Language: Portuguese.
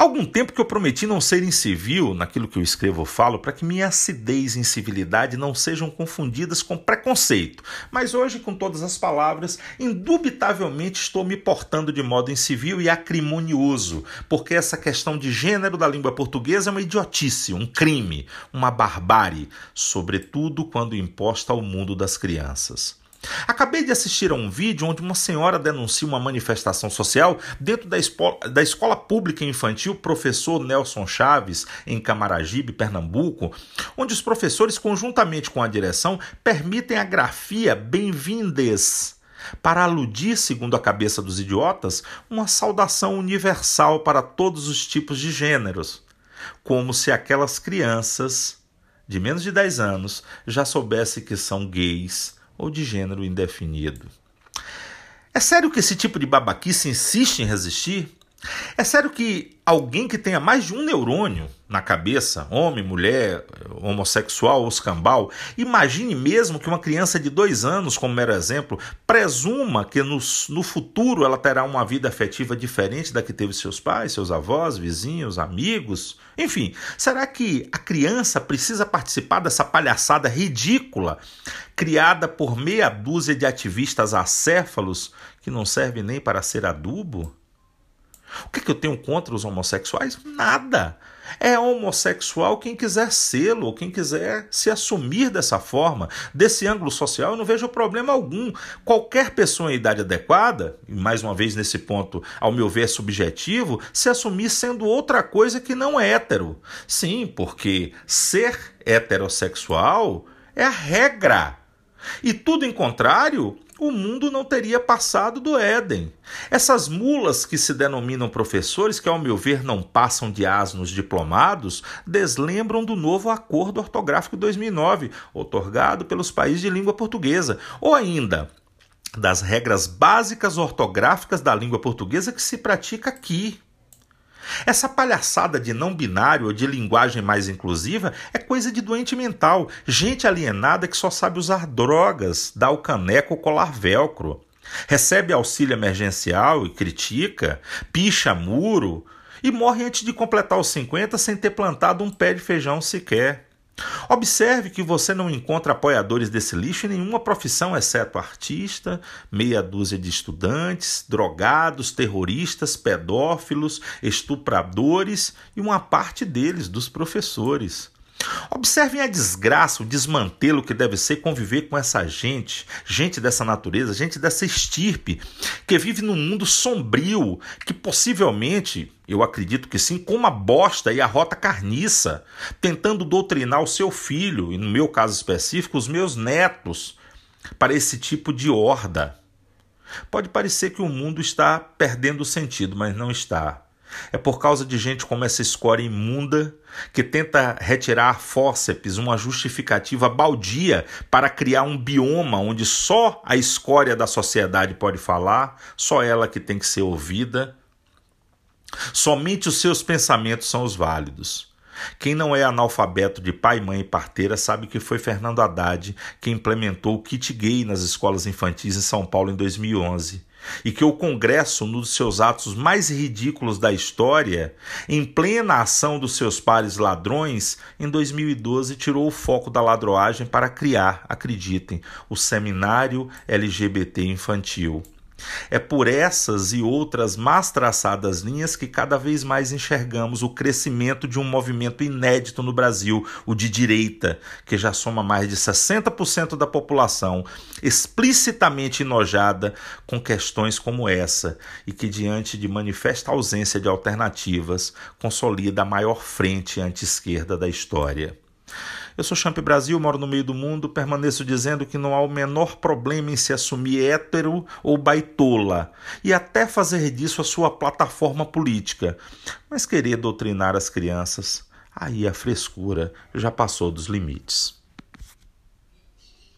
Há algum tempo que eu prometi não ser incivil naquilo que eu escrevo ou falo para que minha acidez e incivilidade não sejam confundidas com preconceito. Mas hoje, com todas as palavras, indubitavelmente estou me portando de modo incivil e acrimonioso, porque essa questão de gênero da língua portuguesa é uma idiotice, um crime, uma barbárie, sobretudo quando imposta ao mundo das crianças. Acabei de assistir a um vídeo onde uma senhora denuncia uma manifestação social dentro da, da escola pública infantil Professor Nelson Chaves, em Camaragibe, Pernambuco, onde os professores, conjuntamente com a direção, permitem a grafia Bem-vindes para aludir, segundo a cabeça dos idiotas, uma saudação universal para todos os tipos de gêneros, como se aquelas crianças de menos de 10 anos já soubessem que são gays ou de gênero indefinido. É sério que esse tipo de babaquice insiste em resistir? É sério que alguém que tenha mais de um neurônio na cabeça, homem, mulher, homossexual ou escambau, imagine mesmo que uma criança de dois anos, como mero exemplo, presuma que no, no futuro ela terá uma vida afetiva diferente da que teve seus pais, seus avós, vizinhos, amigos. Enfim, será que a criança precisa participar dessa palhaçada ridícula criada por meia dúzia de ativistas acéfalos que não servem nem para ser adubo? O que, é que eu tenho contra os homossexuais? Nada. É homossexual quem quiser sê-lo, ou quem quiser se assumir dessa forma. Desse ângulo social, eu não vejo problema algum. Qualquer pessoa em idade adequada, e mais uma vez nesse ponto, ao meu ver, é subjetivo, se assumir sendo outra coisa que não é hétero. Sim, porque ser heterossexual é a regra. E tudo em contrário o mundo não teria passado do Éden. Essas mulas que se denominam professores, que ao meu ver não passam de asnos diplomados, deslembram do novo Acordo Ortográfico 2009, otorgado pelos países de língua portuguesa, ou ainda das regras básicas ortográficas da língua portuguesa que se pratica aqui. Essa palhaçada de não binário ou de linguagem mais inclusiva é coisa de doente mental, gente alienada que só sabe usar drogas, dá o caneco ou colar velcro, recebe auxílio emergencial e critica, picha muro e morre antes de completar os 50 sem ter plantado um pé de feijão sequer. Observe que você não encontra apoiadores desse lixo em nenhuma profissão, exceto artista, meia dúzia de estudantes, drogados, terroristas, pedófilos, estupradores e uma parte deles, dos professores. Observem a desgraça, o desmantelo que deve ser conviver com essa gente, gente dessa natureza, gente dessa estirpe, que vive num mundo sombrio, que possivelmente, eu acredito que sim, com uma bosta e a rota carniça, tentando doutrinar o seu filho, e no meu caso específico, os meus netos, para esse tipo de horda. Pode parecer que o mundo está perdendo sentido, mas não está. É por causa de gente como essa escória imunda que tenta retirar fórceps, uma justificativa baldia para criar um bioma onde só a escória da sociedade pode falar, só ela que tem que ser ouvida. Somente os seus pensamentos são os válidos. Quem não é analfabeto de pai, mãe e parteira sabe que foi Fernando Haddad que implementou o kit gay nas escolas infantis em São Paulo em 2011 e que o Congresso, num dos seus atos mais ridículos da história, em plena ação dos seus pares ladrões, em 2012 tirou o foco da ladroagem para criar, acreditem, o Seminário LGBT Infantil. É por essas e outras mais traçadas linhas que cada vez mais enxergamos o crescimento de um movimento inédito no Brasil, o de direita, que já soma mais de 60% da população, explicitamente enojada com questões como essa e que, diante de manifesta ausência de alternativas, consolida a maior frente anti-esquerda da história. Eu sou Champ Brasil, moro no meio do mundo, permaneço dizendo que não há o menor problema em se assumir hétero ou baitola e até fazer disso a sua plataforma política. Mas querer doutrinar as crianças, aí a frescura já passou dos limites.